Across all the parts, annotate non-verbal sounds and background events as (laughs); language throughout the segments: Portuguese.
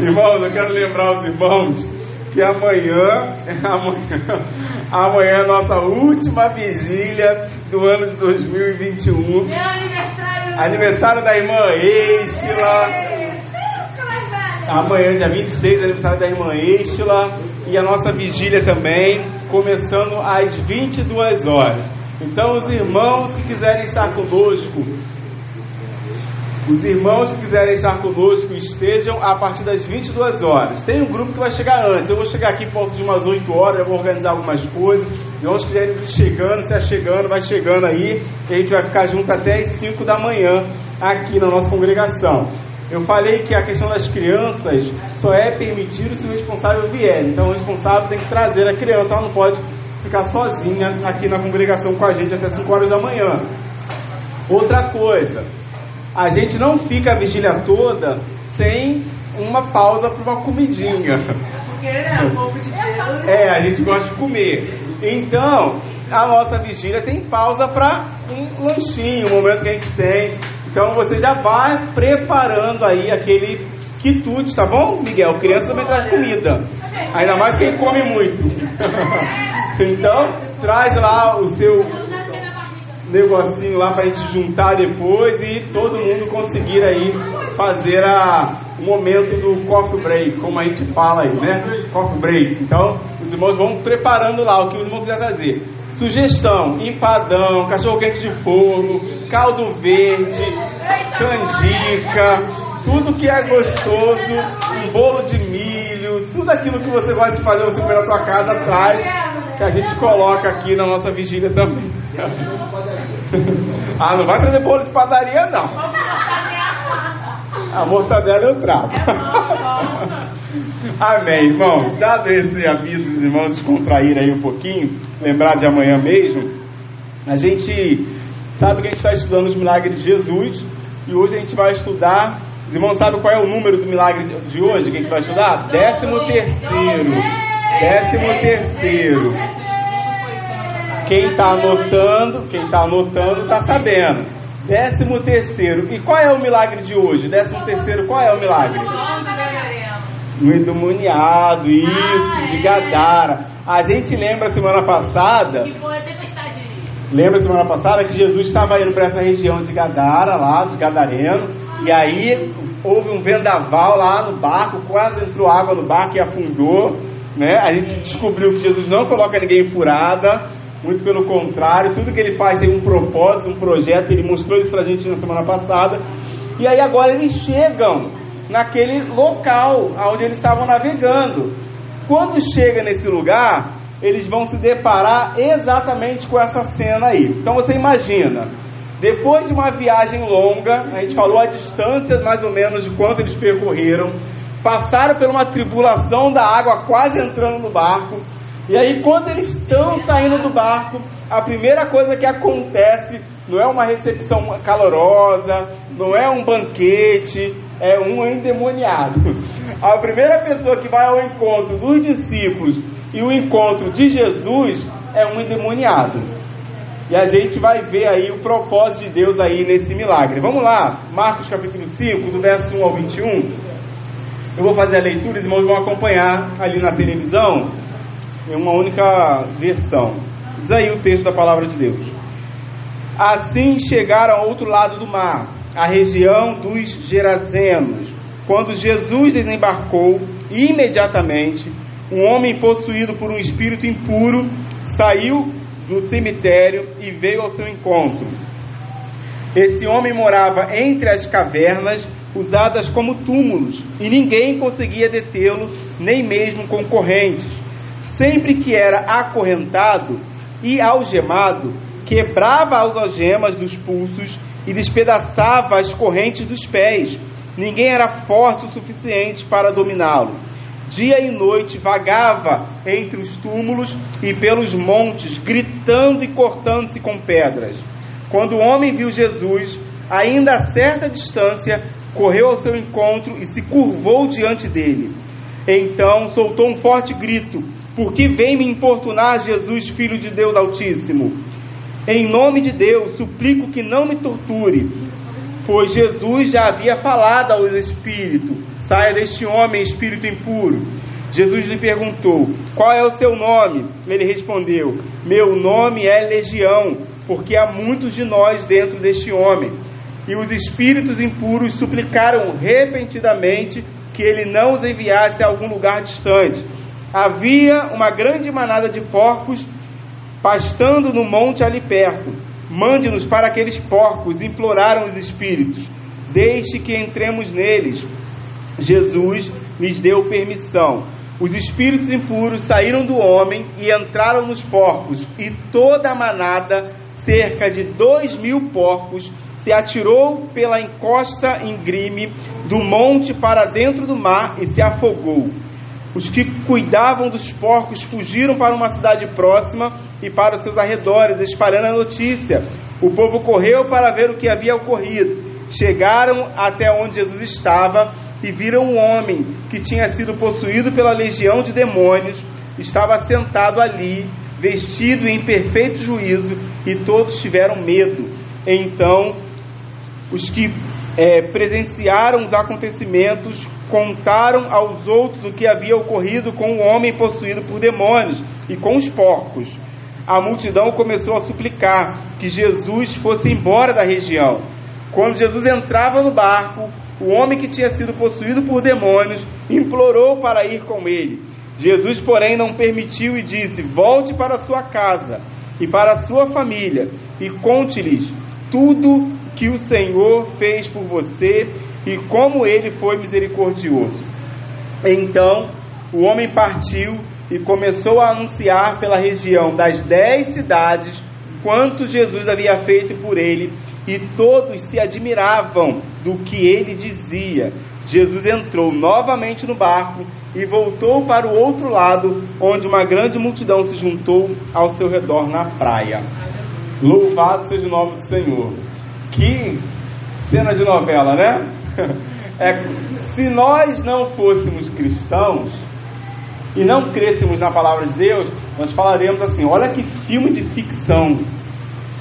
Irmãos, eu quero lembrar os irmãos que amanhã, (laughs) amanhã, amanhã é a nossa última vigília do ano de 2021. Meu aniversário! Aniversário da irmã Estila. Amanhã, dia 26, aniversário da irmã Estila. E a nossa vigília também, começando às 22 horas. Então, os irmãos que quiserem estar conosco, os irmãos que quiserem estar conosco estejam a partir das 22 horas. Tem um grupo que vai chegar antes. Eu vou chegar aqui por volta de umas 8 horas, eu vou organizar algumas coisas. Irmãos que quiserem ir chegando, se achegando, vai chegando aí. E a gente vai ficar junto até as 5 da manhã aqui na nossa congregação. Eu falei que a questão das crianças só é permitido se o responsável vier. Então o responsável tem que trazer a criança, ela não pode ficar sozinha aqui na congregação com a gente até 5 horas da manhã. Outra coisa, a gente não fica a vigília toda sem uma pausa para uma comidinha. Porque, né, o povo de Deus. É, a gente gosta de comer. Então, a nossa vigília tem pausa para um lanchinho, um momento que a gente tem. Então você já vai preparando aí aquele quitute, tá bom, Miguel? Criança também traz comida. Ainda mais quem come muito. (laughs) então, traz lá o seu negocinho lá pra gente juntar depois e todo mundo conseguir aí fazer a, o momento do coffee break, como a gente fala aí, né? Coffee break. Então, os irmãos vão preparando lá o que os irmãos quiser fazer. Sugestão: empadão, cachorro quente de forno, caldo verde, canjica, tudo que é gostoso, um bolo de milho, tudo aquilo que você gosta de fazer, você põe na sua casa, traz, que a gente coloca aqui na nossa vigília também. (laughs) ah, não vai trazer bolo de padaria, não. A mortadela eu trago. (laughs) Amém, irmão. Dado esse aviso dos irmãos descontrair aí um pouquinho, lembrar de amanhã mesmo, a gente sabe que a gente está estudando os milagres de Jesus e hoje a gente vai estudar. Os irmãos sabem qual é o número do milagre de hoje que a gente vai estudar? Décimo terceiro. Décimo terceiro. Quem está anotando, quem está anotando está sabendo. Décimo terceiro. E qual é o milagre de hoje? Décimo terceiro, qual é o milagre? O endemoniado, isso, de Gadara. A gente lembra semana passada. Que foi a tempestade. Lembra semana passada que Jesus estava indo para essa região de Gadara, lá, de Gadareno, e aí houve um vendaval lá no barco, quase entrou água no barco e afundou. Né? A gente descobriu que Jesus não coloca ninguém em furada, muito pelo contrário, tudo que ele faz tem um propósito, um projeto, ele mostrou isso pra gente na semana passada. E aí agora eles chegam naquele local onde eles estavam navegando. Quando chega nesse lugar, eles vão se deparar exatamente com essa cena aí. Então você imagina, depois de uma viagem longa, a gente falou a distância mais ou menos de quanto eles percorreram, passaram por uma tribulação da água quase entrando no barco. E aí, quando eles estão saindo do barco, a primeira coisa que acontece não é uma recepção calorosa, não é um banquete, é um endemoniado. A primeira pessoa que vai ao encontro dos discípulos e o encontro de Jesus é um endemoniado. E a gente vai ver aí o propósito de Deus aí nesse milagre. Vamos lá, Marcos capítulo 5, do verso 1 ao 21. Eu vou fazer a leitura, os irmãos vão acompanhar ali na televisão em uma única versão. Diz aí o texto da palavra de Deus. Assim chegaram ao outro lado do mar, a região dos Gerazenos. Quando Jesus desembarcou, imediatamente um homem possuído por um espírito impuro saiu do cemitério e veio ao seu encontro. Esse homem morava entre as cavernas usadas como túmulos e ninguém conseguia detê-lo, nem mesmo concorrentes. Sempre que era acorrentado e algemado, quebrava as algemas dos pulsos e despedaçava as correntes dos pés. Ninguém era forte o suficiente para dominá-lo. Dia e noite vagava entre os túmulos e pelos montes, gritando e cortando-se com pedras. Quando o homem viu Jesus, ainda a certa distância, correu ao seu encontro e se curvou diante dele. Então soltou um forte grito: Por que vem me importunar, Jesus, filho de Deus Altíssimo? Em nome de Deus, suplico que não me torture, pois Jesus já havia falado aos espíritos: Saia deste homem, espírito impuro. Jesus lhe perguntou: Qual é o seu nome? Ele respondeu: Meu nome é Legião, porque há muitos de nós dentro deste homem. E os espíritos impuros suplicaram repentinamente que ele não os enviasse a algum lugar distante. Havia uma grande manada de porcos pastando no monte ali perto. Mande-nos para aqueles porcos, imploraram os espíritos. Deixe que entremos neles. Jesus lhes deu permissão. Os espíritos impuros saíram do homem e entraram nos porcos, e toda a manada, cerca de dois mil porcos, se atirou pela encosta íngreme do monte para dentro do mar e se afogou. Os que cuidavam dos porcos fugiram para uma cidade próxima e para os seus arredores, espalhando a notícia. O povo correu para ver o que havia ocorrido. Chegaram até onde Jesus estava e viram um homem que tinha sido possuído pela legião de demônios, estava sentado ali, vestido em perfeito juízo, e todos tiveram medo. Então, os que é, presenciaram os acontecimentos contaram aos outros o que havia ocorrido com o homem possuído por demônios e com os porcos. A multidão começou a suplicar que Jesus fosse embora da região. Quando Jesus entrava no barco, o homem que tinha sido possuído por demônios implorou para ir com ele. Jesus, porém, não permitiu e disse: Volte para sua casa e para sua família e conte-lhes tudo que o Senhor fez por você e como ele foi misericordioso. Então o homem partiu e começou a anunciar pela região das dez cidades quanto Jesus havia feito por ele, e todos se admiravam do que ele dizia. Jesus entrou novamente no barco e voltou para o outro lado, onde uma grande multidão se juntou ao seu redor na praia. Louvado seja o nome do Senhor. Que cena de novela, né? (laughs) É, se nós não fôssemos cristãos e não crêssemos na palavra de Deus, nós falaremos assim: olha que filme de ficção,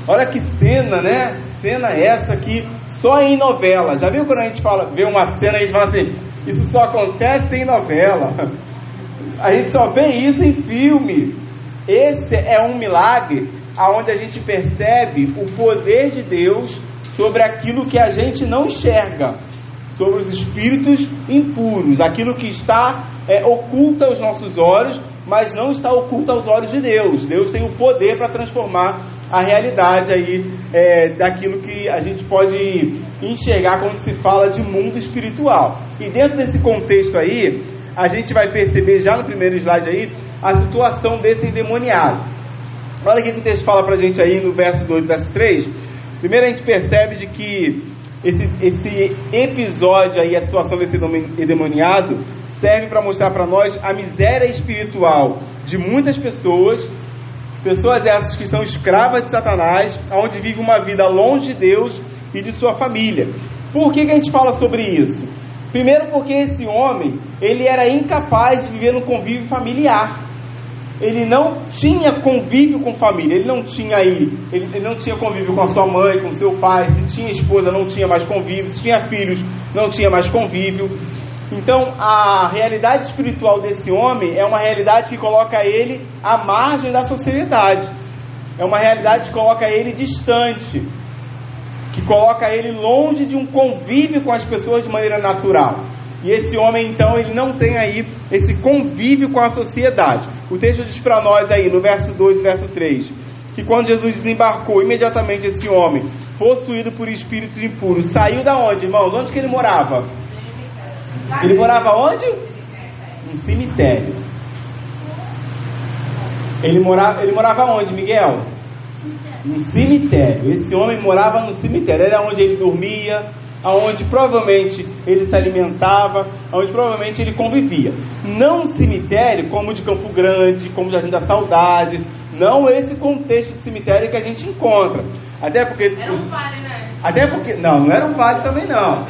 olha que cena, né? Cena essa que só em novela. Já viu quando a gente fala, vê uma cena e a gente fala assim: isso só acontece em novela. (laughs) A gente só vê isso em filme. Esse é um milagre aonde a gente percebe o poder de Deus sobre aquilo que a gente não enxerga, sobre os espíritos impuros, aquilo que está é, oculto aos nossos olhos, mas não está oculto aos olhos de Deus. Deus tem o poder para transformar a realidade aí é, daquilo que a gente pode enxergar quando se fala de mundo espiritual. E dentro desse contexto aí, a gente vai perceber já no primeiro slide aí a situação desse endemoniado. Olha o que o texto fala para a gente aí no verso 2 verso 3 Primeiro a gente percebe de que esse, esse episódio aí, a situação desse endemoniado, serve para mostrar para nós a miséria espiritual de muitas pessoas, pessoas essas que são escravas de Satanás, onde vivem uma vida longe de Deus e de sua família. Por que, que a gente fala sobre isso? Primeiro porque esse homem, ele era incapaz de viver no convívio familiar ele não tinha convívio com família, ele não tinha aí, ele, ele, não tinha convívio com a sua mãe, com seu pai, se tinha esposa não tinha mais convívio, se tinha filhos não tinha mais convívio. Então a realidade espiritual desse homem é uma realidade que coloca ele à margem da sociedade, é uma realidade que coloca ele distante, que coloca ele longe de um convívio com as pessoas de maneira natural. E esse homem, então, ele não tem aí esse convívio com a sociedade. O texto diz para nós aí, no verso 2 e verso 3, que quando Jesus desembarcou, imediatamente esse homem, possuído por espíritos impuros, saiu da onde, irmãos? Onde que ele morava? Ele morava onde? Um cemitério. Ele morava, ele morava onde, Miguel? Um cemitério. Esse homem morava no cemitério. Era onde ele dormia, aonde provavelmente ele se alimentava, aonde provavelmente ele convivia. Não um cemitério como o de Campo Grande, como o Jardim da Saudade, não esse contexto de cemitério que a gente encontra. Até porque. Era um vale, né? Até porque. Não, não era um vale também não.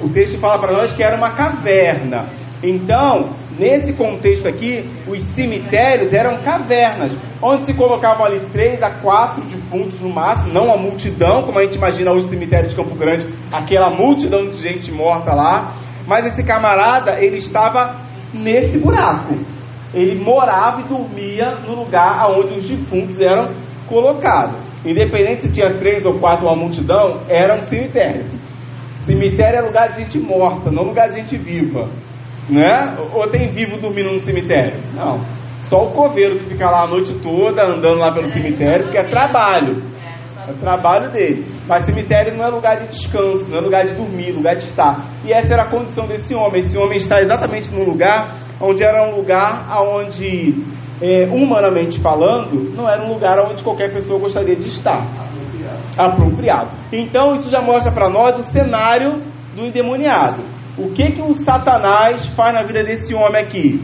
O texto fala para nós que era uma caverna. Então, nesse contexto aqui, os cemitérios eram cavernas, onde se colocavam ali três a quatro defuntos no máximo, não a multidão, como a gente imagina hoje o cemitério de Campo Grande, aquela multidão de gente morta lá. Mas esse camarada, ele estava nesse buraco. Ele morava e dormia no lugar onde os defuntos eram colocados. Independente se tinha três ou quatro uma multidão, era um cemitério. Cemitério é lugar de gente morta, não lugar de gente viva. Né? Ou tem vivo dormindo no cemitério? Não. Só o coveiro que fica lá a noite toda andando lá pelo cemitério, porque é trabalho. É o trabalho dele. Mas cemitério não é lugar de descanso, não é lugar de dormir, lugar de estar. E essa era a condição desse homem. Esse homem está exatamente no lugar onde era um lugar onde, é, humanamente falando, não era um lugar onde qualquer pessoa gostaria de estar. Apropriado. Então isso já mostra para nós o cenário do endemoniado. O que que o Satanás faz na vida desse homem aqui?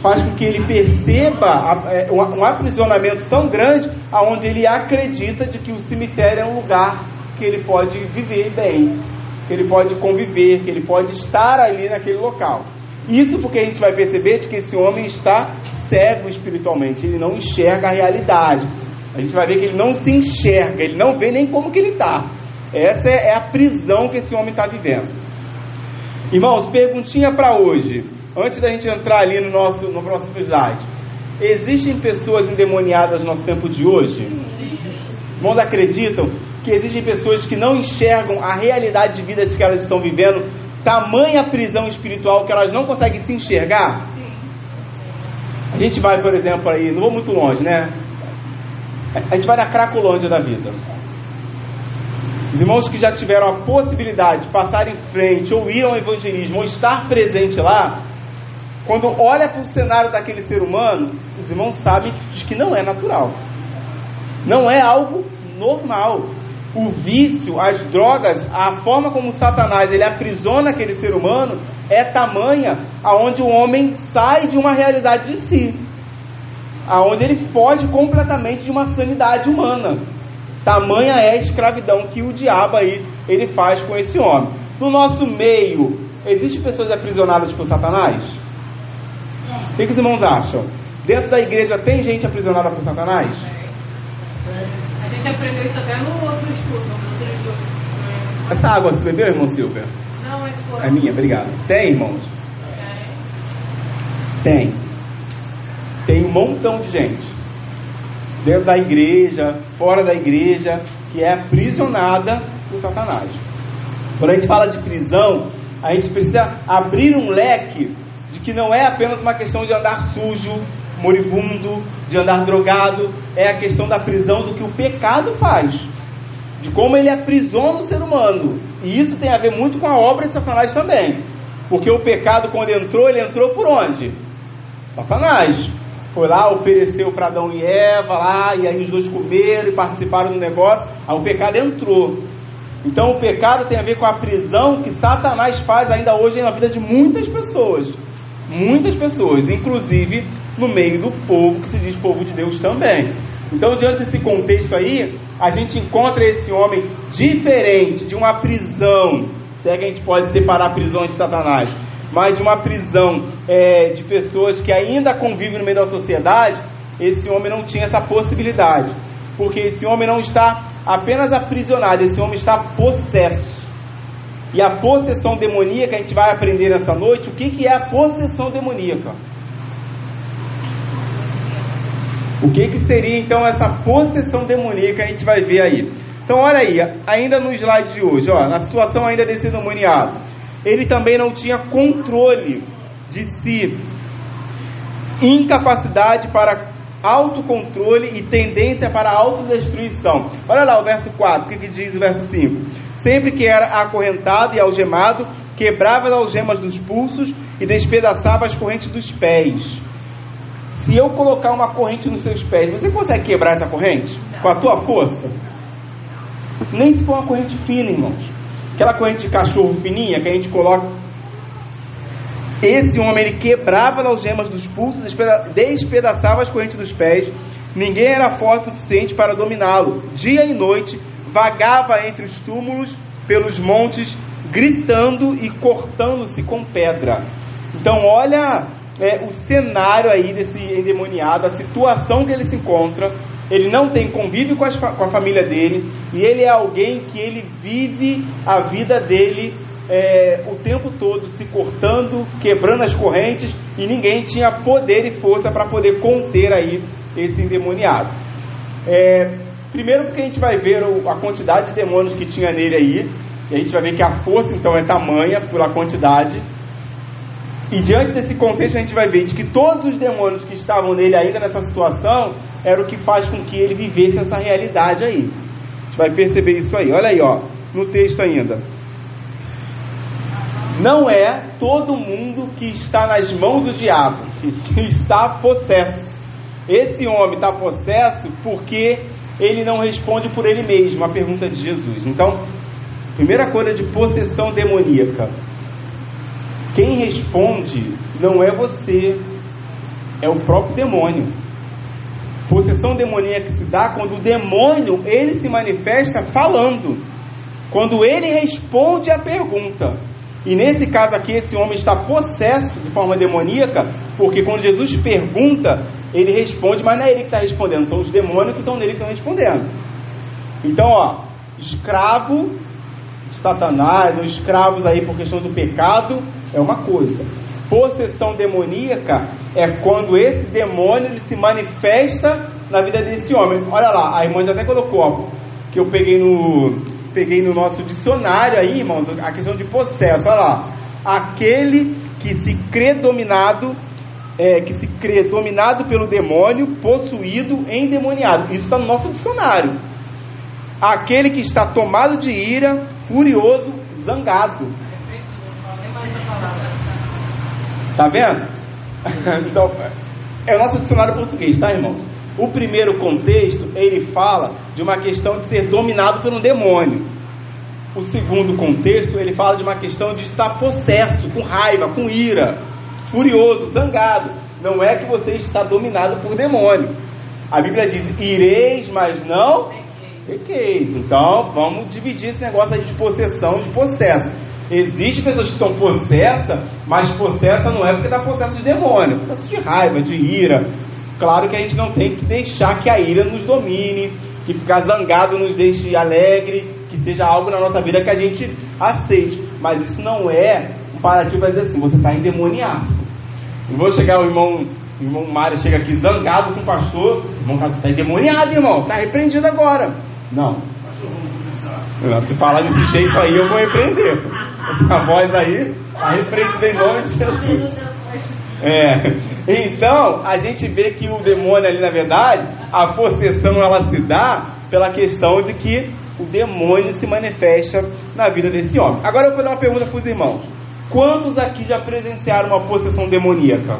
faz com que ele perceba é, um aprisionamento tão grande aonde ele acredita de que o cemitério é um lugar que ele pode viver bem, que ele pode conviver, que ele pode estar ali naquele local. Isso porque a gente vai perceber de que esse homem está cego espiritualmente, ele não enxerga a realidade. A gente vai ver que ele não se enxerga, ele não vê nem como que ele está. Essa é a prisão que esse homem está vivendo. Irmãos, perguntinha para hoje. Antes da gente entrar ali no nosso no próximo slide, existem pessoas endemoniadas no nosso tempo de hoje? Irmãos, acreditam que existem pessoas que não enxergam a realidade de vida de que elas estão vivendo, tamanha prisão espiritual que elas não conseguem se enxergar? A gente vai, por exemplo, aí, não vou muito longe, né? A gente vai na Cracolândia da vida. Os irmãos que já tiveram a possibilidade de passar em frente, ou ir ao evangelismo, ou estar presente lá, quando olha para o cenário daquele ser humano, os irmãos sabem que não é natural. Não é algo normal. O vício, as drogas, a forma como Satanás ele aprisiona aquele ser humano é tamanha aonde o homem sai de uma realidade de si, aonde ele foge completamente de uma sanidade humana. Tamanha é a escravidão que o diabo aí ele faz com esse homem. No nosso meio, existem pessoas aprisionadas por Satanás? O que, que os irmãos acham? Dentro da igreja tem gente aprisionada por Satanás? A gente aprendeu isso até no outro estudo. Essa água você bebeu, irmão Silvia? Não, é sua. É minha, obrigado. Tem, irmãos? Tem. Tem um montão de gente dentro da igreja, fora da igreja, que é aprisionada por Satanás. Quando a gente fala de prisão, a gente precisa abrir um leque de que não é apenas uma questão de andar sujo, moribundo, de andar drogado, é a questão da prisão do que o pecado faz, de como ele aprisiona o ser humano. E isso tem a ver muito com a obra de Satanás também. Porque o pecado, quando entrou, ele entrou por onde? Satanás. Foi lá, ofereceu para Adão e Eva lá, e aí os dois comeram e participaram do negócio. Aí o pecado entrou. Então o pecado tem a ver com a prisão que Satanás faz ainda hoje na vida de muitas pessoas. Muitas pessoas, inclusive no meio do povo que se diz povo de Deus também. Então, diante desse contexto aí, a gente encontra esse homem diferente de uma prisão, se é que a gente pode separar prisões de Satanás, mas de uma prisão é, de pessoas que ainda convivem no meio da sociedade, esse homem não tinha essa possibilidade. Porque esse homem não está apenas aprisionado, esse homem está possesso. E a possessão demoníaca, a gente vai aprender nessa noite o que, que é a possessão demoníaca. O que, que seria então essa possessão demoníaca, a gente vai ver aí. Então, olha aí, ainda no slide de hoje, ó, na situação ainda desse demoniado, ele também não tinha controle de si, incapacidade para autocontrole e tendência para autodestruição. Olha lá o verso 4, o que, que diz o verso 5? Sempre que era acorrentado e algemado, quebrava as algemas dos pulsos e despedaçava as correntes dos pés. Se eu colocar uma corrente nos seus pés, você consegue quebrar essa corrente com a tua força? Nem se for uma corrente fina, irmãos. Aquela corrente de cachorro fininha que a gente coloca. Esse homem ele quebrava as algemas dos pulsos, despedaçava as correntes dos pés. Ninguém era forte o suficiente para dominá-lo. Dia e noite vagava entre os túmulos, pelos montes, gritando e cortando-se com pedra. Então, olha é, o cenário aí desse endemoniado, a situação que ele se encontra. Ele não tem convívio com, com a família dele e ele é alguém que ele vive a vida dele é, o tempo todo se cortando, quebrando as correntes e ninguém tinha poder e força para poder conter aí esse endemoniado. É, primeiro porque a gente vai ver a quantidade de demônios que tinha nele aí, e a gente vai ver que a força então é tamanha pela quantidade. E diante desse contexto a gente vai ver de que todos os demônios que estavam nele ainda nessa situação era o que faz com que ele vivesse essa realidade aí. A gente vai perceber isso aí. Olha aí, ó, no texto ainda. Não é todo mundo que está nas mãos do diabo (laughs) que está possesso. Esse homem está possesso porque ele não responde por ele mesmo a pergunta de Jesus. Então, primeira coisa de possessão demoníaca. Quem responde não é você, é o próprio demônio. Possessão demoníaca se dá quando o demônio ele se manifesta falando, quando ele responde a pergunta. E nesse caso aqui, esse homem está possesso de forma demoníaca, porque quando Jesus pergunta, ele responde, mas não é ele que está respondendo, são os demônios que estão nele que estão respondendo. Então, ó, escravo de Satanás, ou escravos aí por questão do pecado, é uma coisa. Possessão demoníaca é quando esse demônio ele se manifesta na vida desse homem. Olha lá, a irmã já até colocou, ó, que eu peguei no, peguei no nosso dicionário aí, irmãos, a questão de possesso, olha lá. Aquele que se crê dominado, é, que se crê dominado pelo demônio, possuído, endemoniado. Isso está no nosso dicionário. Aquele que está tomado de ira, furioso, zangado. Tá vendo? (laughs) então, é o nosso dicionário português, tá, irmãos? O primeiro contexto, ele fala de uma questão de ser dominado por um demônio. O segundo contexto, ele fala de uma questão de estar possesso, com raiva, com ira, furioso, zangado. Não é que você está dominado por demônio. A Bíblia diz: ireis, mas não pequeis. Então, vamos dividir esse negócio aí de possessão, de possesso. Existem pessoas que estão possessas, mas possessa não é porque está possesso de demônio, processo de raiva, de ira, Claro que a gente não tem que deixar que a ira nos domine, que ficar zangado nos deixe alegre, que seja algo na nossa vida que a gente aceite. Mas isso não é um parativo para dizer assim, você está endemoniado. Não vou chegar o irmão, o irmão Mário chega aqui zangado com o pastor, irmão, está endemoniado, irmão, está repreendido agora. Não. Se falar desse jeito aí, eu vou repreender. Essa voz aí está repreendida em nome de Jesus. É. Então, a gente vê que o demônio ali, na verdade, a possessão ela se dá pela questão de que o demônio se manifesta na vida desse homem. Agora eu vou fazer uma pergunta para os irmãos. Quantos aqui já presenciaram uma possessão demoníaca?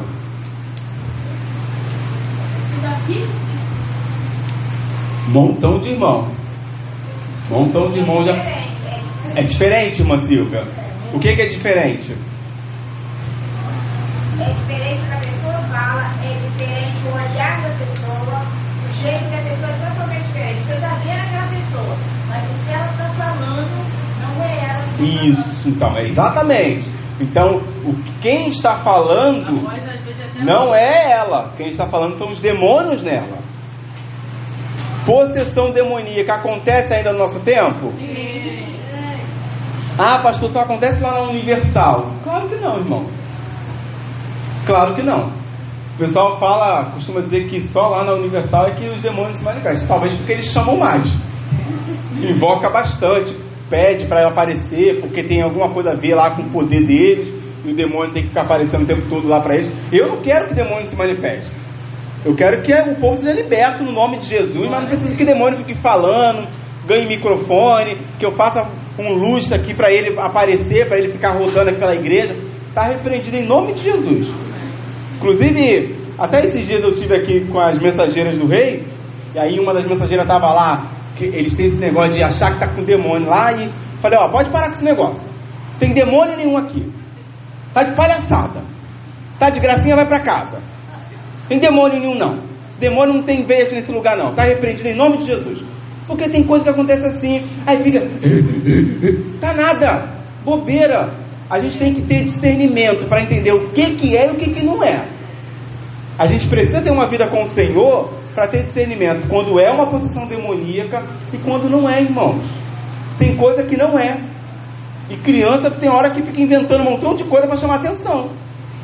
Montão de irmão. Montão de irmão já. É diferente, irmã Silvia? O que, que é diferente? é diferente que a pessoa fala, é diferente o olhar da pessoa, o jeito da pessoa é totalmente diferente. Você está vendo aquela pessoa, mas o que ela está falando não é ela. Que tá Isso, então, é exatamente. Então, o, quem está falando não é ela. Quem está falando são os demônios nela. Possessão demoníaca acontece ainda no nosso tempo? Sim. Ah, pastor, só acontece lá na Universal. Claro que não, irmão. Claro que não. O pessoal fala, costuma dizer que só lá na Universal é que os demônios se manifestam. Talvez porque eles chamam mais. Invoca bastante, pede para aparecer, porque tem alguma coisa a ver lá com o poder deles, e o demônio tem que ficar aparecendo o tempo todo lá para eles. Eu não quero que o demônio se manifeste. Eu quero que o povo seja liberto no nome de Jesus, mas não preciso que o demônio fique falando, ganhe microfone, que eu faça um luxo aqui para ele aparecer, para ele ficar rodando aqui pela igreja. Está repreendido em nome de Jesus. Inclusive, até esses dias eu tive aqui com as mensageiras do rei, e aí uma das mensageiras estava lá, que eles têm esse negócio de achar que tá com demônio lá, e falei, ó, pode parar com esse negócio. Tem demônio nenhum aqui. Tá de palhaçada. Tá de gracinha, vai para casa. Tem demônio nenhum não. Esse demônio não tem veia nesse lugar não. Tá repreendido em nome de Jesus. Porque tem coisa que acontece assim, aí fica. (laughs) tá nada. Bobeira a gente tem que ter discernimento para entender o que, que é e o que, que não é. A gente precisa ter uma vida com o Senhor para ter discernimento quando é uma posição demoníaca e quando não é, irmãos. Tem coisa que não é. E criança tem hora que fica inventando um montão de coisa para chamar atenção.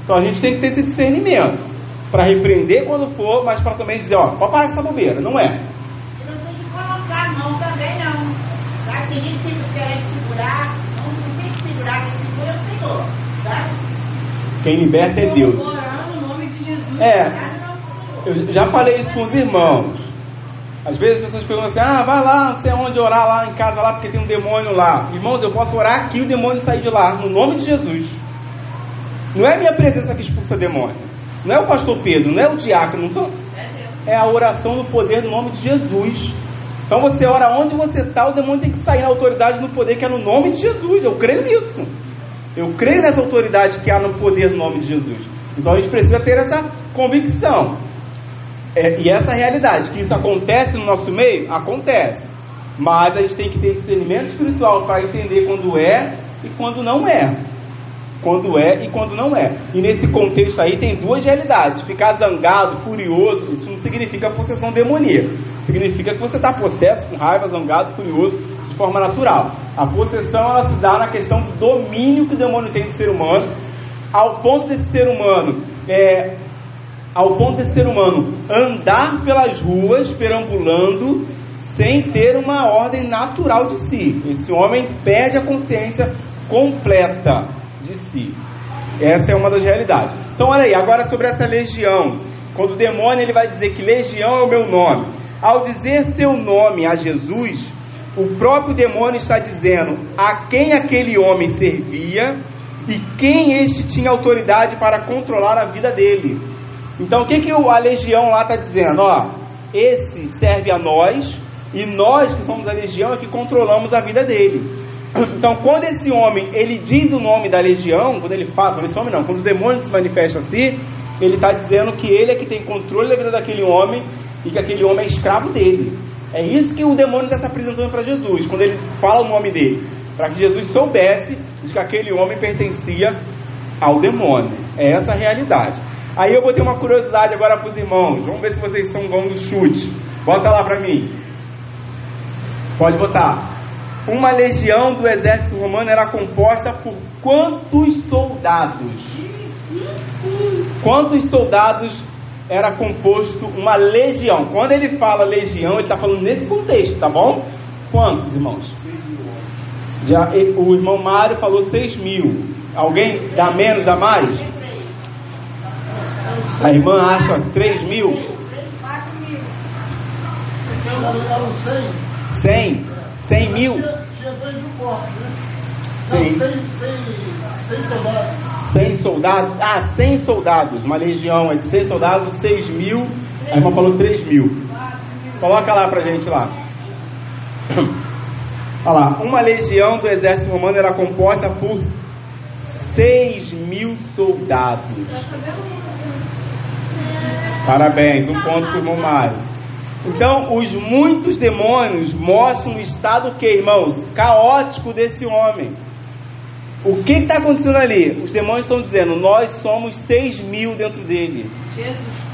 Então a gente tem que ter esse discernimento para repreender quando for, mas para também dizer, ó, pode parar com essa bobeira, não é. E não tem que colocar a mão também, não. Tá? Tem gente que quer segurar, não, tem que segurar, quem segura é o Senhor. Tá? Quem liberta é Deus. É, eu já falei isso com os irmãos. Às vezes as pessoas perguntam assim, ah, vai lá, não sei onde orar lá em casa lá, porque tem um demônio lá. Irmãos, eu posso orar aqui e o demônio sair de lá, no nome de Jesus. Não é minha presença que expulsa demônio. Não é o pastor Pedro, não é o diácono, são, É é a oração no poder do nome de Jesus. Então você ora onde você está, o demônio tem que sair na autoridade no poder que é no nome de Jesus. Eu creio nisso. Eu creio nessa autoridade que há no poder do nome de Jesus. Então a gente precisa ter essa convicção. É, e essa realidade, que isso acontece no nosso meio, acontece. Mas a gente tem que ter discernimento espiritual para entender quando é e quando não é quando é e quando não é. E nesse contexto aí tem duas realidades. Ficar zangado, furioso, isso não significa possessão demoníaca. Significa que você está possesso, com raiva, zangado, furioso, de forma natural. A possessão ela se dá na questão do domínio que o demônio tem do ser humano, ao ponto desse ser humano é, ao ponto desse ser humano andar pelas ruas perambulando sem ter uma ordem natural de si. Esse homem perde a consciência completa si. Essa é uma das realidades. Então, olha aí, agora sobre essa legião. Quando o demônio ele vai dizer que legião é o meu nome. Ao dizer seu nome a Jesus, o próprio demônio está dizendo a quem aquele homem servia e quem este tinha autoridade para controlar a vida dele. Então, o que, que a legião lá está dizendo? Ó, esse serve a nós e nós que somos a legião é que controlamos a vida dele. Então, quando esse homem ele diz o nome da legião, quando ele fala, quando esse homem não, quando o demônio se manifesta assim, ele está dizendo que ele é que tem controle da vida daquele homem e que aquele homem é escravo dele. É isso que o demônio está se apresentando para Jesus, quando ele fala o nome dele, para que Jesus soubesse de que aquele homem pertencia ao demônio. É essa a realidade. Aí eu botei uma curiosidade agora para os irmãos. Vamos ver se vocês são bons no chute. Bota lá para mim. Pode botar. Uma legião do exército romano era composta por quantos soldados? Quantos soldados era composto uma legião? Quando ele fala legião, ele está falando nesse contexto, tá bom? Quantos, irmãos? Já, o irmão Mário falou 6 mil. Alguém dá menos, dá mais? A irmã acha 3 mil? 4 mil. Eram 100. 100? 100 mil? Dois mil corpos, né? Sim. Não, 100, 100, 100 soldados. 100 soldados? Ah, 100 soldados. Uma legião é de 100 soldados, 6 mil. A irmã falou 3 mil. Coloca lá pra gente lá. Olha lá. Uma legião do exército romano era composta por 6 mil soldados. Parabéns, um ponto para o irmão Mário. Então, os muitos demônios mostram o estado que, irmãos, caótico desse homem. O que está acontecendo ali? Os demônios estão dizendo, nós somos 6 mil dentro dele. Jesus.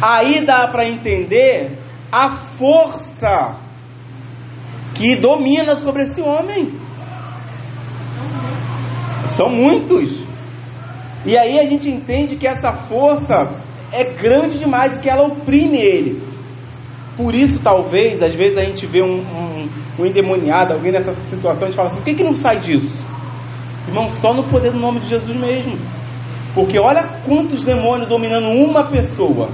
Aí dá para entender a força que domina sobre esse homem. São muitos. E aí a gente entende que essa força é grande demais, que ela oprime ele. Por isso, talvez, às vezes a gente vê um, um, um endemoniado, alguém nessa situação, gente fala assim: por que, que não sai disso? Irmão, só no poder do nome de Jesus mesmo. Porque olha quantos demônios dominando uma pessoa.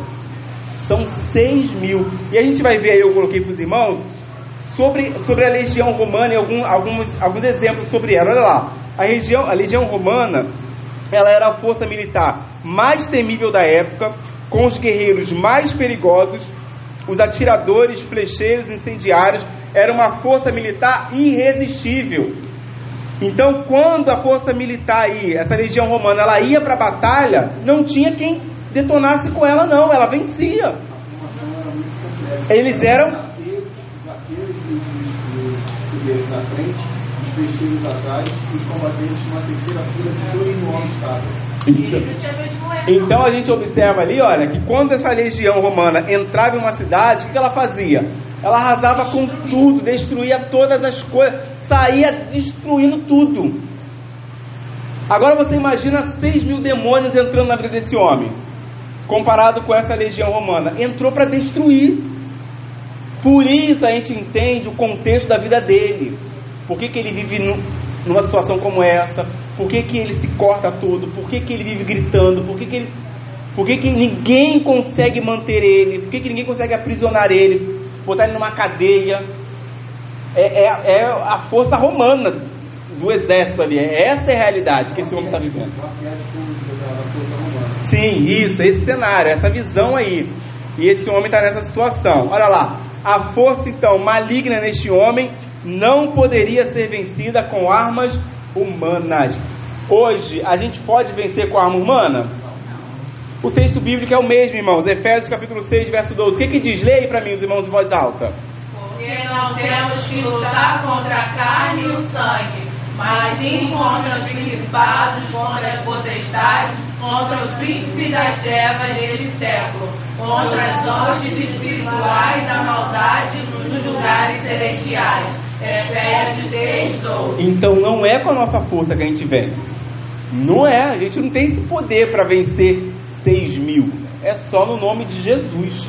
São seis mil. E a gente vai ver aí, eu coloquei para os irmãos, sobre, sobre a legião romana e algum, alguns, alguns exemplos sobre ela. Olha lá, a, região, a legião romana, ela era a força militar mais temível da época, com os guerreiros mais perigosos, os atiradores, flecheiros, incendiários, era uma força militar irresistível. Então, quando a força militar aí, essa legião romana, ela ia para a batalha, não tinha quem detonasse com ela, não, ela vencia. Eles eram e guerreiros na frente, os fecheiros atrás, e os combatentes numa terceira fila de dois homens cada. (laughs) Então a gente observa ali, olha, que quando essa legião romana entrava em uma cidade, o que ela fazia? Ela arrasava com tudo, destruía todas as coisas, saía destruindo tudo. Agora você imagina 6 mil demônios entrando na vida desse homem, comparado com essa legião romana. Entrou para destruir. Por isso a gente entende o contexto da vida dele. Por que, que ele vive numa situação como essa? Por que, que ele se corta todo? Por que, que ele vive gritando? Por que, que ele por que, que ninguém consegue manter ele? Por que, que ninguém consegue aprisionar ele? Botar ele numa cadeia? É, é, é a força romana do exército ali. Essa é a realidade que esse homem está vivendo. Sim, isso, esse cenário, essa visão aí. E esse homem está nessa situação. Olha lá, a força então maligna neste homem não poderia ser vencida com armas humanas. Hoje a gente pode vencer com arma humana? O texto bíblico é o mesmo, irmãos. Efésios capítulo 6, verso 12. O que, que diz? Leia para mim, os irmãos, em voz alta. Porque não temos que lutar contra a carne e o sangue, mas sim contra os principados, contra as potestades, contra os príncipes das trevas deste século, contra as hostes espirituais da maldade nos lugares celestiais. Efésios 6, 12. Então não é com a nossa força que a gente vence. Não é, a gente não tem esse poder para vencer 6 mil. É só no nome de Jesus.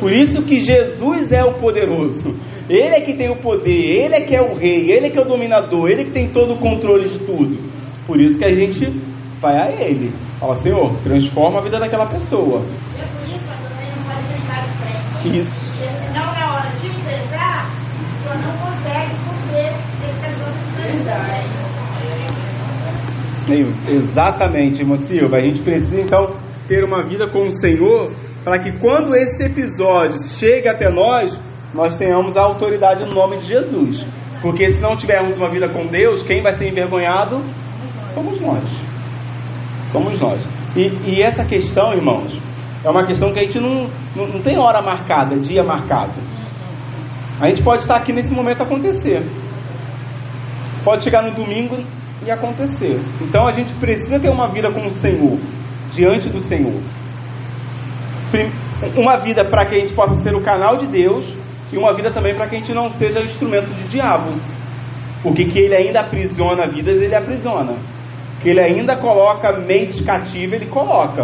Por isso que Jesus é o poderoso. Ele é que tem o poder, ele é que é o rei, ele é que é o dominador, ele é que tem todo o controle de tudo. Por isso que a gente vai a ele. Fala, Senhor, transforma a vida daquela pessoa. É por isso que não pode brincar de frente. Isso. Porque senão, na hora de enfrentar, o senhor não consegue porque tem pessoas que Exatamente, irmã Silva. A gente precisa então ter uma vida com o Senhor, para que quando esse episódio chegue até nós, nós tenhamos a autoridade no nome de Jesus. Porque se não tivermos uma vida com Deus, quem vai ser envergonhado somos nós. Somos nós. E, e essa questão, irmãos, é uma questão que a gente não, não, não tem hora marcada, dia marcado. A gente pode estar aqui nesse momento acontecer. Pode chegar no domingo e acontecer. Então a gente precisa ter uma vida com o Senhor diante do Senhor. Uma vida para que a gente possa ser o canal de Deus e uma vida também para que a gente não seja instrumento de diabo. Porque que ele ainda aprisiona vidas, ele aprisiona. Que ele ainda coloca mentes cativas, ele coloca.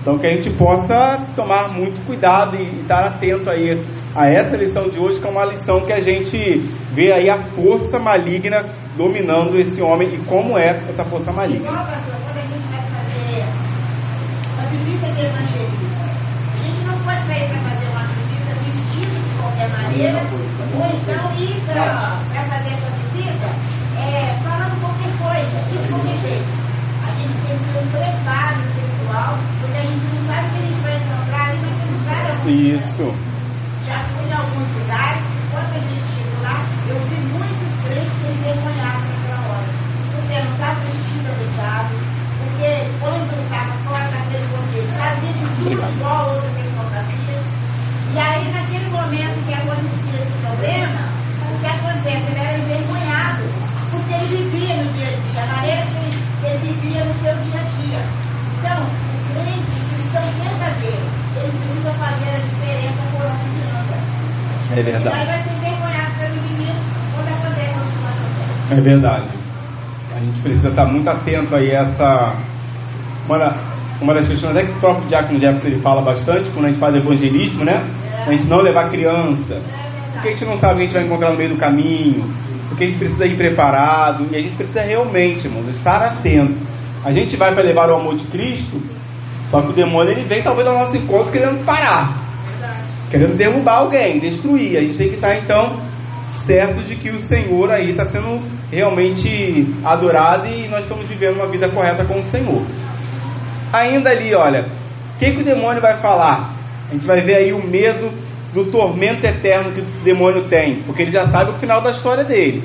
Então que a gente possa tomar muito cuidado e estar atento aí a essa lição de hoje, que é uma lição que a gente vê aí a força maligna dominando esse homem e como é essa força maligna visita de evangelista. A gente não pode sair para fazer uma visita vestido de qualquer maneira, então ir para fazer essa visita é, falando qualquer coisa, de qualquer jeito. A gente tem que ter um preparo espiritual, porque a gente não sabe o que a gente vai encontrar ali naquele lugar. Isso. Já fui em alguns lugares, quando a gente chegou lá, eu vi muitos crentes envergonhados naquela hora. Porque não está vestido adequado, porque quando estava fora daquele contexto, trazia de tudo igual outra tecnologia. E aí, naquele momento que acontecia esse problema, o que acontece? Ele era envergonhado, porque ele vivia no dia a dia, a maneira que ele, vivia no seu dia a dia. Então, o crente cristão verdadeiro, ele precisa fazer a diferença por onde anda. É verdade. E aí vai ser envergonhado pelo inimigo quando acontece uma situação É verdade. A gente precisa estar muito atento aí a essa. Uma, uma das questões é que o próprio Diácono Jefferson ele fala bastante quando a gente faz evangelismo, né? A gente não levar criança. Porque a gente não sabe o que a gente vai encontrar no meio do caminho. Porque a gente precisa ir preparado. E a gente precisa realmente, irmãos, estar atento. A gente vai para levar o amor de Cristo, só que o demônio ele vem talvez ao nosso encontro querendo parar. Querendo derrubar alguém, destruir. A gente tem que estar então certo de que o Senhor aí está sendo realmente adorado e nós estamos vivendo uma vida correta com o Senhor. Ainda ali, olha, o que, que o demônio vai falar? Gente vai ver aí o medo do tormento eterno que esse demônio tem, porque ele já sabe o final da história dele.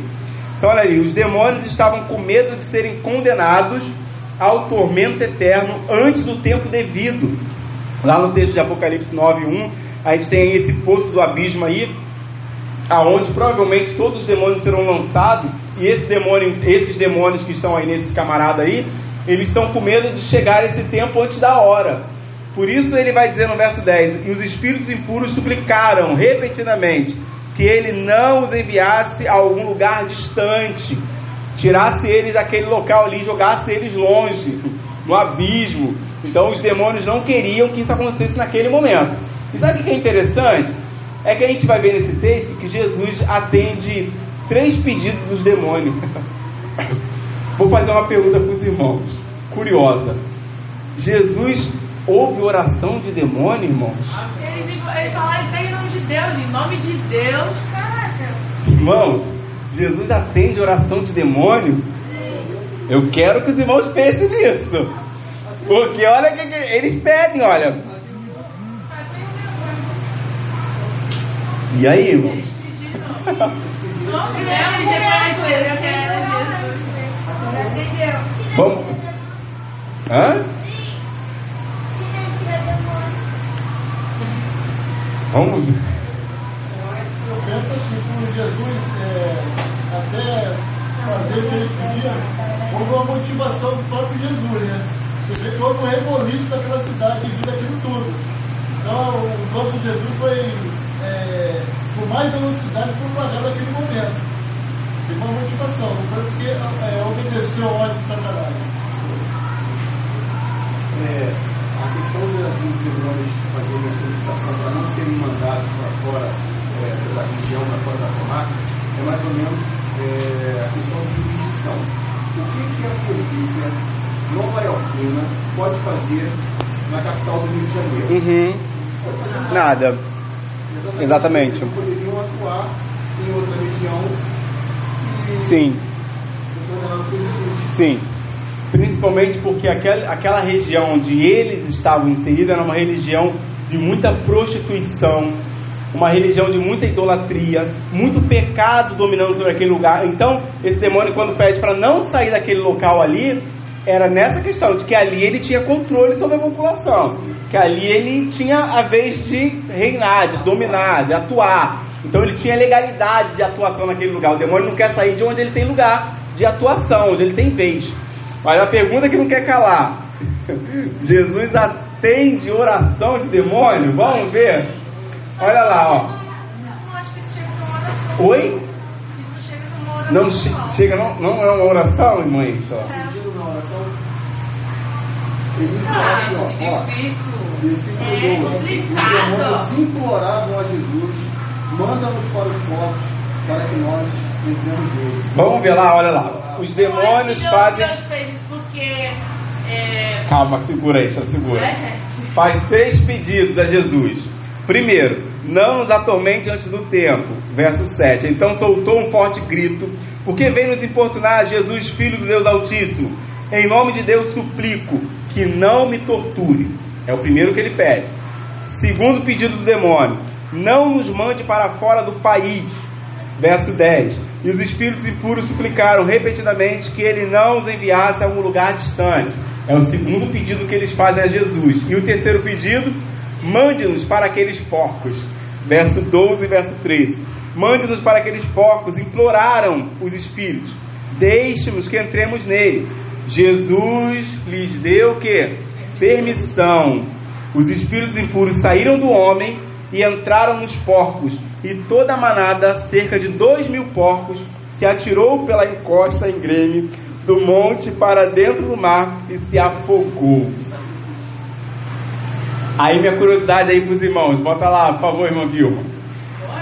Então, olha aí, os demônios estavam com medo de serem condenados ao tormento eterno antes do tempo devido. Lá no texto de Apocalipse 9:1, a gente tem esse poço do abismo aí, aonde provavelmente todos os demônios serão lançados, e esse demônio, esses demônios que estão aí nesse camarada aí, eles estão com medo de chegar esse tempo antes da hora. Por isso ele vai dizer no verso 10: E os espíritos impuros suplicaram repetidamente que ele não os enviasse a algum lugar distante, tirasse eles daquele local ali, jogasse eles longe, no abismo. Então os demônios não queriam que isso acontecesse naquele momento. E sabe o que é interessante? É que a gente vai ver nesse texto que Jesus atende três pedidos dos demônios. (laughs) Vou fazer uma pergunta para os irmãos, curiosa. Jesus ouve oração de demônio, irmãos? Ele, ele fala isso aí em nome de Deus, em nome de Deus, caraca. Irmãos, Jesus atende oração de demônio? Eu quero que os irmãos pensem nisso. Porque olha que, que eles pedem, olha. E aí, irmão? Eles pediram. Eles reconheceram que era Jesus. Vamos. Hã? Vamos. Eu penso assim, por Jesus é, até fazer o que ele queria, houve uma motivação do próprio Jesus, né? Você vê que houve um reboliço daquela cidade devido àquilo tudo. Então, o corpo de Jesus foi, é, com mais velocidade, propagado naquele momento. Teve uma motivação, não foi porque é, obedeceu a ordem de Satanás. É, dos demônios fazerem a solicitação para não serem mandados para fora é, da região, para fora da comarca, é mais ou menos é, a questão de jurisdição. O que, que a polícia nova iorquina pode fazer na capital do Rio de Janeiro? Uhum. Nada. Exatamente. Eles não poderiam atuar em outra região se Sim, sim. Principalmente porque aquela, aquela região onde eles estavam inseridos era uma religião de muita prostituição, uma religião de muita idolatria, muito pecado dominando sobre aquele lugar. Então, esse demônio, quando pede para não sair daquele local ali, era nessa questão de que ali ele tinha controle sobre a população, que ali ele tinha a vez de reinar, de dominar, de atuar. Então ele tinha legalidade de atuação naquele lugar. O demônio não quer sair de onde ele tem lugar de atuação, onde ele tem vez. Mas a pergunta que não quer calar: Jesus atende oração de demônio? Vamos ver? Olha lá, ó. Não, acho que isso chega numa oração. Oi? Isso não chega. Não che- chega, não, não é uma oração? Só. Na oração, ele Ah, ó, que ó, difícil. É 12. complicado. Os demônios imploravam a Jesus, manda-nos para os portos, para que nós entremos nele. Vamos ver lá, olha lá. Os demônios que fazem. Porque. É, Calma, segura aí, só segura. gente? Faz três pedidos a Jesus. Primeiro, não nos atormente antes do tempo. Verso 7. Então soltou um forte grito, porque vem nos importunar Jesus, Filho do Deus Altíssimo. Em nome de Deus suplico que não me torture. É o primeiro que ele pede. Segundo pedido do demônio, não nos mande para fora do país. Verso 10: E os espíritos impuros suplicaram repetidamente que ele não os enviasse a um lugar distante. É o segundo pedido que eles fazem a Jesus. E o terceiro pedido: mande-nos para aqueles porcos. Verso 12 e verso 13: Mande-nos para aqueles porcos. Imploraram os espíritos: Deixe-nos que entremos nele. Jesus lhes deu o que? Permissão. Os espíritos impuros saíram do homem e entraram nos porcos, e toda a manada, cerca de dois mil porcos, se atirou pela encosta em greme do monte para dentro do mar e se afogou. Aí minha curiosidade aí para os irmãos, bota lá, por favor, irmão Vilma.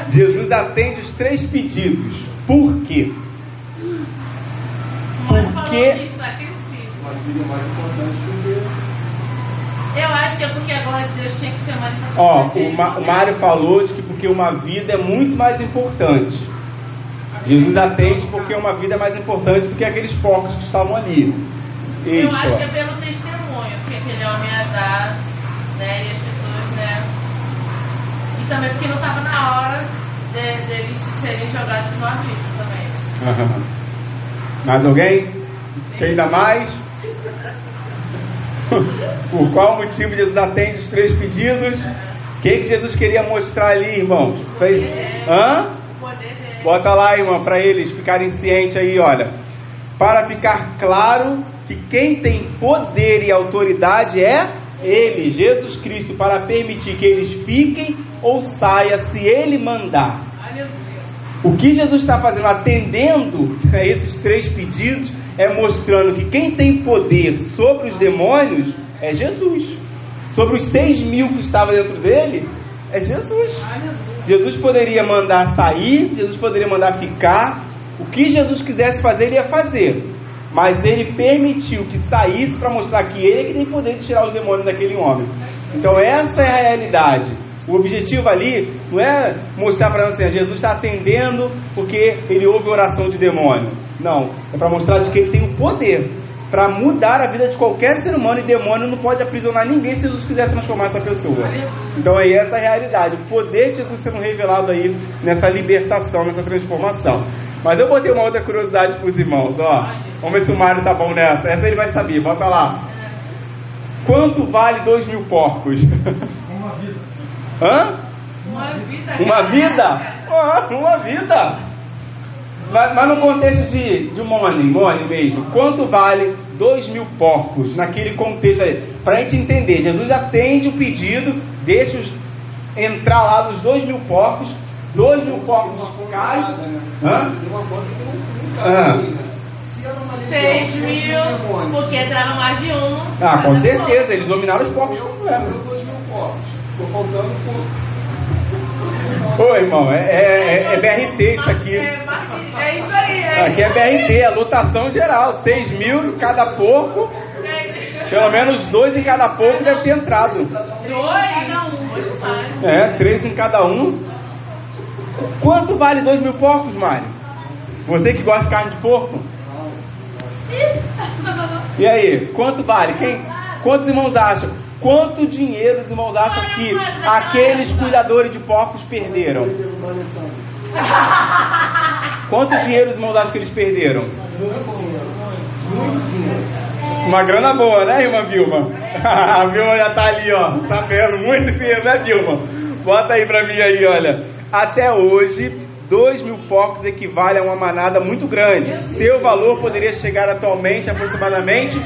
Jesus atende os três pedidos. Por quê? Mãe Por falou quê? isso, sacrifício. Uma vida mais importante do que Eu acho que é porque agora Deus tinha que ser manifestado. Ó, o, Ma- o. Mário falou de que porque uma vida é muito mais importante. Jesus atende porque uma vida é mais importante do que aqueles porcos que estavam ali. Eu acho que é Eita. pelo testemunho que aquele homem ia dar, né? E as pessoas, né? E também porque não estava na hora de, deles serem jogados no abismo também. Aham. Mais alguém? Quem dá mais? Por qual motivo Jesus atende os três pedidos? O que, que Jesus queria mostrar ali, irmãos? Fez... Hã? Bota lá, irmão, para eles ficarem cientes aí, olha. Para ficar claro que quem tem poder e autoridade é ele, Jesus Cristo, para permitir que eles fiquem ou saia se ele mandar. O que Jesus está fazendo, atendendo a esses três pedidos, é mostrando que quem tem poder sobre os demônios é Jesus. Sobre os seis mil que estavam dentro dele, é Jesus. Jesus poderia mandar sair, Jesus poderia mandar ficar. O que Jesus quisesse fazer, ele ia fazer. Mas ele permitiu que saísse para mostrar que ele é que tem poder de tirar os demônios daquele homem. Então essa é a realidade. O objetivo ali não é mostrar para nós assim, Jesus está atendendo porque ele ouve oração de demônio. Não, é para mostrar de que ele tem o poder para mudar a vida de qualquer ser humano e demônio não pode aprisionar ninguém se Jesus quiser transformar essa pessoa. Então é essa a realidade, o poder de Jesus sendo revelado aí nessa libertação, nessa transformação. Mas eu botei uma outra curiosidade para os irmãos, ó. Vamos ver se o Mário tá bom nessa. Essa ele vai saber, bota lá. Quanto vale dois mil porcos? Uma vida. Hã? Uma vida. Uma vida? Ah, uma vida. Mas, mas no contexto de, de money, money mesmo, quanto vale dois mil porcos naquele contexto aí? Para a gente entender, Jesus atende o pedido, deixa os, entrar lá nos dois mil porcos, dois mil porcos caem. Hã? Né? Uma Seis mil, porque entraram mais de um. Ah, com certeza, eles dominaram os porcos. Eu, como é. eu dois Tô faltando por. Ô irmão, é, é, é BRT isso aqui. É, é isso aí. É Aqui é BRT, é lotação geral, 6 mil em cada porco, É, pelo menos dois em cada porco deve ter entrado. Dois. É, três em cada um. Quanto vale dois mil porcos, Mário? Você que gosta de carne de porco? E aí, quanto vale? Quem? Quantos irmãos acham? Quanto dinheiro os irmãos acham que aqueles cuidadores de porcos perderam? Quanto dinheiro os irmãos acham que eles perderam? Uma grana boa, né, irmã Vilma? (laughs) A Vilma já tá ali, ó, tá vendo muito dinheiro, né, Vilma? Bota aí pra mim aí, olha. Até hoje, 2 mil porcos equivale a uma manada muito grande. Seu valor poderia chegar atualmente aproximadamente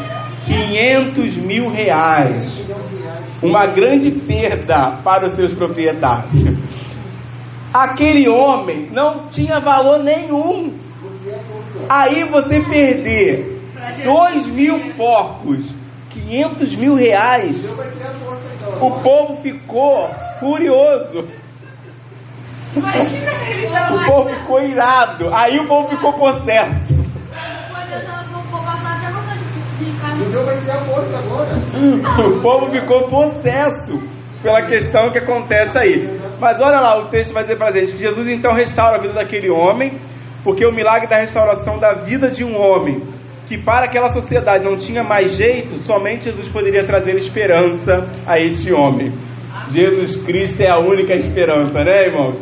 500 mil reais. Uma grande perda para os seus proprietários. Aquele homem não tinha valor nenhum. Aí você perder 2 mil porcos, 500 mil reais, o povo ficou furioso. Imagina ele O povo ficou irado. Aí o povo ficou possesso. O Deus vai ter a porta agora. (laughs) O povo ficou possesso pela questão que acontece aí. Mas olha lá, o texto vai dizer pra gente que Jesus então restaura a vida daquele homem, porque o milagre da restauração da vida de um homem, que para aquela sociedade não tinha mais jeito, somente Jesus poderia trazer esperança a este homem. Jesus Cristo é a única esperança, né, irmãos?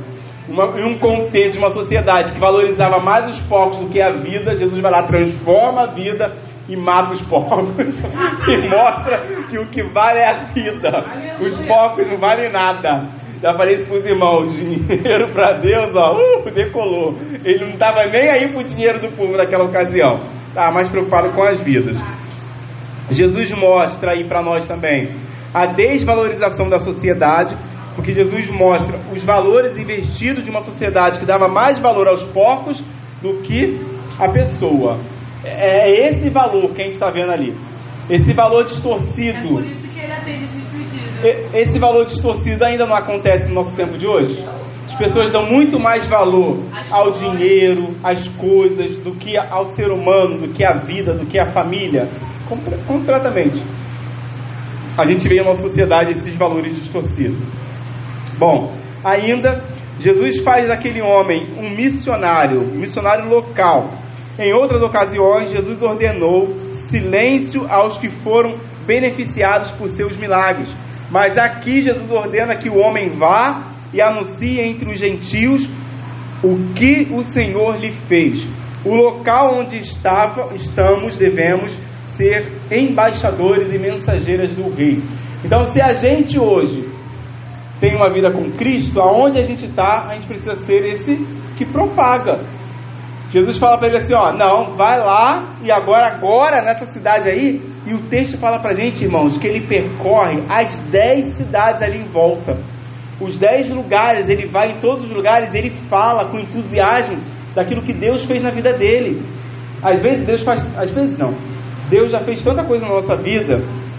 Uma, em um contexto de uma sociedade que valorizava mais os porcos do que a vida, Jesus vai lá, transforma a vida e mata os porcos (laughs) e mostra que o que vale é a vida. Os porcos não valem nada. Já falei isso pros irmãos, dinheiro para Deus, ó, uh, decolou. Ele não estava nem aí pro dinheiro do povo naquela ocasião. Estava mais preocupado com as vidas. Jesus mostra aí para nós também a desvalorização da sociedade, porque Jesus mostra os valores investidos de uma sociedade que dava mais valor aos porcos do que a pessoa. É esse valor que a gente está vendo ali. Esse valor É distorcido. por isso que ele atende esse pedido. Esse valor distorcido ainda não acontece no nosso tempo de hoje? As pessoas dão muito mais valor ao dinheiro, às coisas, do que ao ser humano, do que à vida, do que à família. Comple- Completamente. A gente vê na nossa sociedade esses valores distorcidos. Bom, ainda, Jesus faz daquele homem um missionário, um missionário local. Em outras ocasiões, Jesus ordenou silêncio aos que foram beneficiados por seus milagres. Mas aqui Jesus ordena que o homem vá e anuncie entre os gentios o que o Senhor lhe fez. O local onde estava, estamos, devemos ser embaixadores e mensageiras do Rei. Então, se a gente hoje tem uma vida com Cristo, aonde a gente está, a gente precisa ser esse que propaga. Jesus fala para ele assim, ó, não, vai lá e agora, agora nessa cidade aí, e o texto fala pra gente, irmãos, que ele percorre as dez cidades ali em volta. Os dez lugares, ele vai em todos os lugares, ele fala com entusiasmo daquilo que Deus fez na vida dele. Às vezes Deus faz, às vezes não. Deus já fez tanta coisa na nossa vida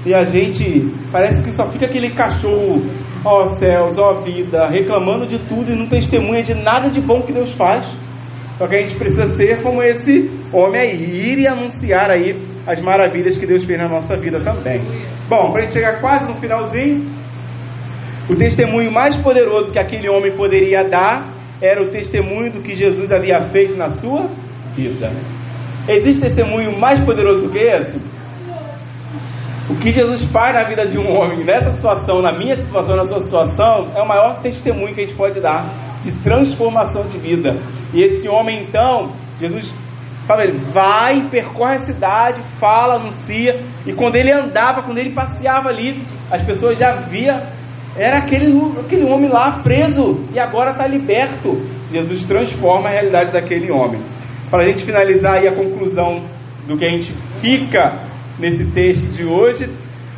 e a gente parece que só fica aquele cachorro, ó céus, ó vida, reclamando de tudo e não testemunha de nada de bom que Deus faz. Só que a gente precisa ser como esse homem aí, ir e anunciar aí as maravilhas que Deus fez na nossa vida também. Bom, para a gente chegar quase no finalzinho, o testemunho mais poderoso que aquele homem poderia dar era o testemunho do que Jesus havia feito na sua vida. Existe testemunho mais poderoso do que esse? O que Jesus faz na vida de um homem nessa situação, na minha situação, na sua situação, é o maior testemunho que a gente pode dar de transformação de vida. E esse homem, então, Jesus fala ele, vai, percorre a cidade, fala, anuncia. E quando ele andava, quando ele passeava ali, as pessoas já via era aquele, aquele homem lá preso e agora está liberto. Jesus transforma a realidade daquele homem. Para a gente finalizar aí a conclusão do que a gente fica nesse texto de hoje,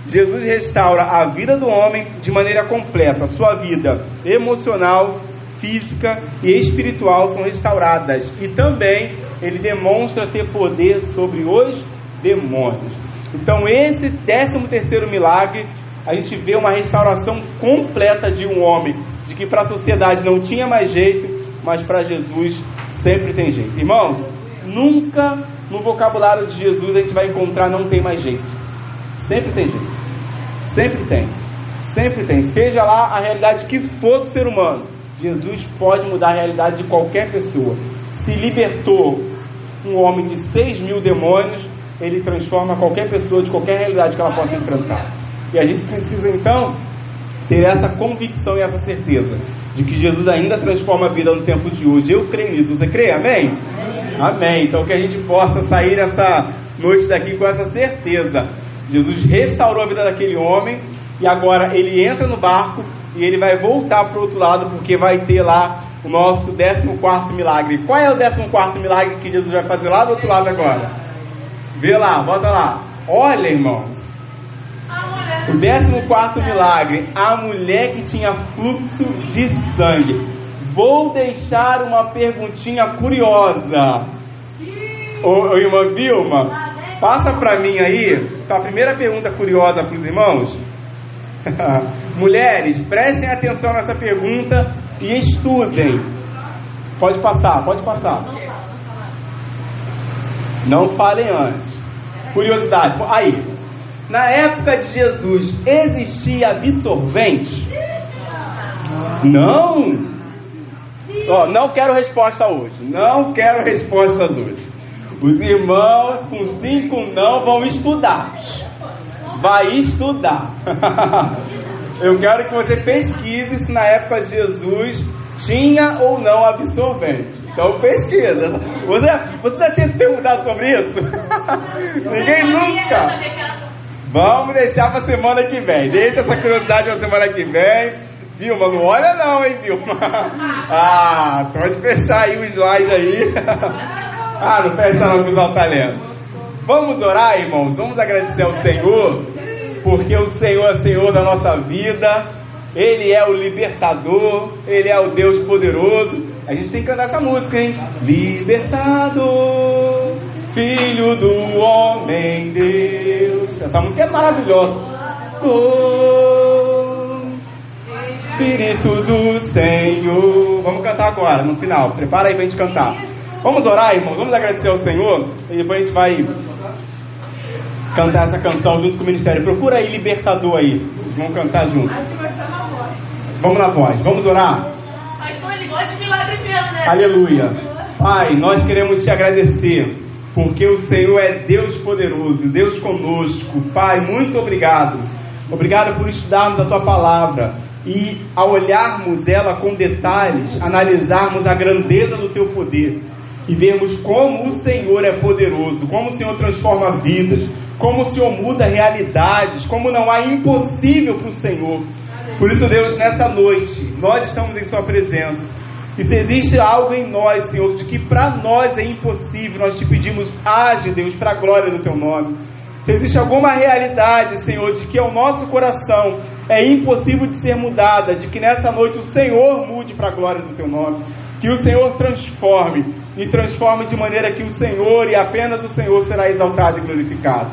Jesus restaura a vida do homem de maneira completa. Sua vida emocional, física e espiritual são restauradas. E também ele demonstra ter poder sobre os demônios. Então, esse décimo terceiro milagre, a gente vê uma restauração completa de um homem, de que para a sociedade não tinha mais jeito, mas para Jesus sempre tem jeito. Irmãos, nunca no vocabulário de Jesus a gente vai encontrar não tem mais jeito. Sempre tem jeito. Sempre tem. Sempre tem. Seja lá a realidade que for do ser humano, Jesus pode mudar a realidade de qualquer pessoa. Se libertou um homem de 6 mil demônios, ele transforma qualquer pessoa de qualquer realidade que ela possa enfrentar. E a gente precisa então ter essa convicção e essa certeza de que Jesus ainda transforma a vida no tempo de hoje. Eu creio nisso. Você crê? Amém? Amém. Então que a gente possa sair essa noite daqui com essa certeza. Jesus restaurou a vida daquele homem e agora ele entra no barco e ele vai voltar para o outro lado porque vai ter lá o nosso 14 milagre. Qual é o 14 milagre que Jesus vai fazer lá do outro lado agora? Vê lá, bota lá. Olha, irmãos. O 14 milagre, a mulher que tinha fluxo de sangue. Vou deixar uma perguntinha curiosa. Ô, ô irmã Vilma, passa para mim aí a primeira pergunta curiosa para os irmãos. (laughs) Mulheres, prestem atenção nessa pergunta e estudem. Pode passar, pode passar. Não falem antes. Curiosidade. Aí, na época de Jesus, existia absorvente? Não. Ó, não quero resposta hoje. Não quero respostas hoje. Os irmãos com cinco não vão estudar. Vai estudar. (laughs) Eu quero que você pesquise se na época de Jesus tinha ou não absorvente. Então pesquisa. Você, você já tinha se perguntado sobre isso? (laughs) Ninguém nunca. Vamos deixar para semana que vem. Deixa essa curiosidade para semana que vem. Vilma, não olha não, hein, Vilma? (laughs) Ah, pode fechar aí o slide aí. (laughs) Ah, não fecha não, que o talento. Vamos orar, irmãos? Vamos agradecer ao Senhor, porque o Senhor é Senhor da nossa vida. Ele é o libertador, Ele é o Deus poderoso. A gente tem que cantar essa música, hein? Libertador, Filho do Homem Deus. Essa música é maravilhosa. Oh, Espírito do Senhor. Vamos cantar agora, no final. Prepara aí pra gente cantar. Vamos orar, irmãos? Vamos agradecer ao Senhor e depois a gente vai cantar essa canção junto com o ministério. Procura aí Libertador aí. Vamos cantar junto. Vamos na voz. Vamos orar? né? Aleluia. Pai, nós queremos te agradecer porque o Senhor é Deus poderoso, Deus conosco. Pai, muito obrigado. Obrigado por estudarmos a tua palavra e ao olharmos ela com detalhes, analisarmos a grandeza do teu poder e vermos como o Senhor é poderoso, como o Senhor transforma vidas, como o Senhor muda realidades, como não há impossível para o Senhor. Por isso, Deus, nessa noite, nós estamos em Sua presença E se existe algo em nós, Senhor, de que para nós é impossível, nós te pedimos, age, Deus, para a glória do teu nome. Existe alguma realidade, Senhor, de que o nosso coração é impossível de ser mudada, de que nessa noite o Senhor mude para a glória do teu nome, que o Senhor transforme e transforme de maneira que o Senhor e apenas o Senhor será exaltado e glorificado.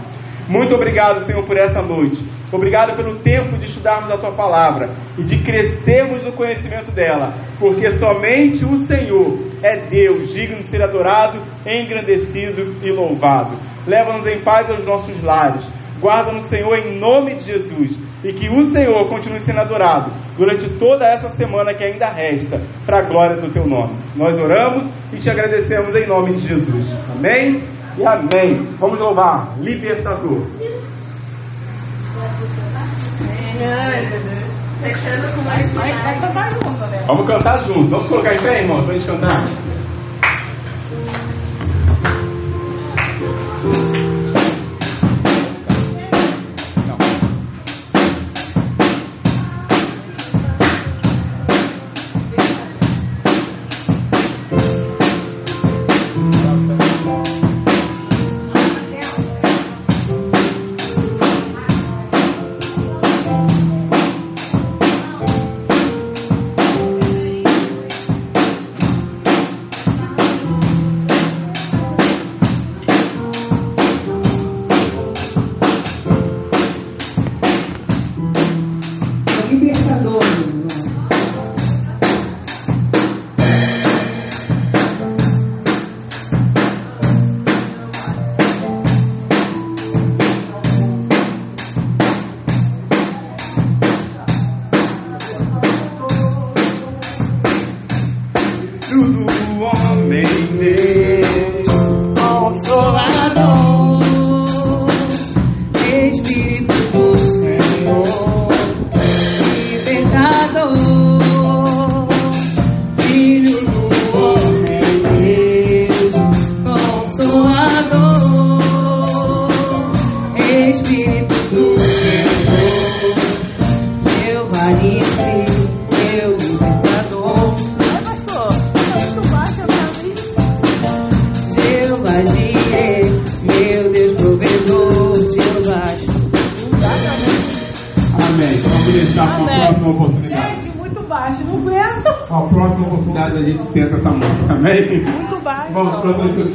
Muito obrigado, Senhor, por essa noite. Obrigado pelo tempo de estudarmos a tua palavra e de crescermos no conhecimento dela, porque somente o Senhor é Deus, digno de ser adorado, engrandecido e louvado. Leva-nos em paz aos nossos lares. Guarda-nos, Senhor, em nome de Jesus. E que o Senhor continue sendo adorado durante toda essa semana que ainda resta, para a glória do teu nome. Nós oramos e te agradecemos em nome de Jesus. Amém? e amém. Vamos louvar, libertador. Fechando com mais vai, cantar junto, né? Vamos cantar juntos. Vamos colocar em pé, irmãos, pra gente cantar.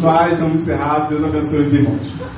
Pessoais, estamos encerrados. Deus abençoe os irmãos.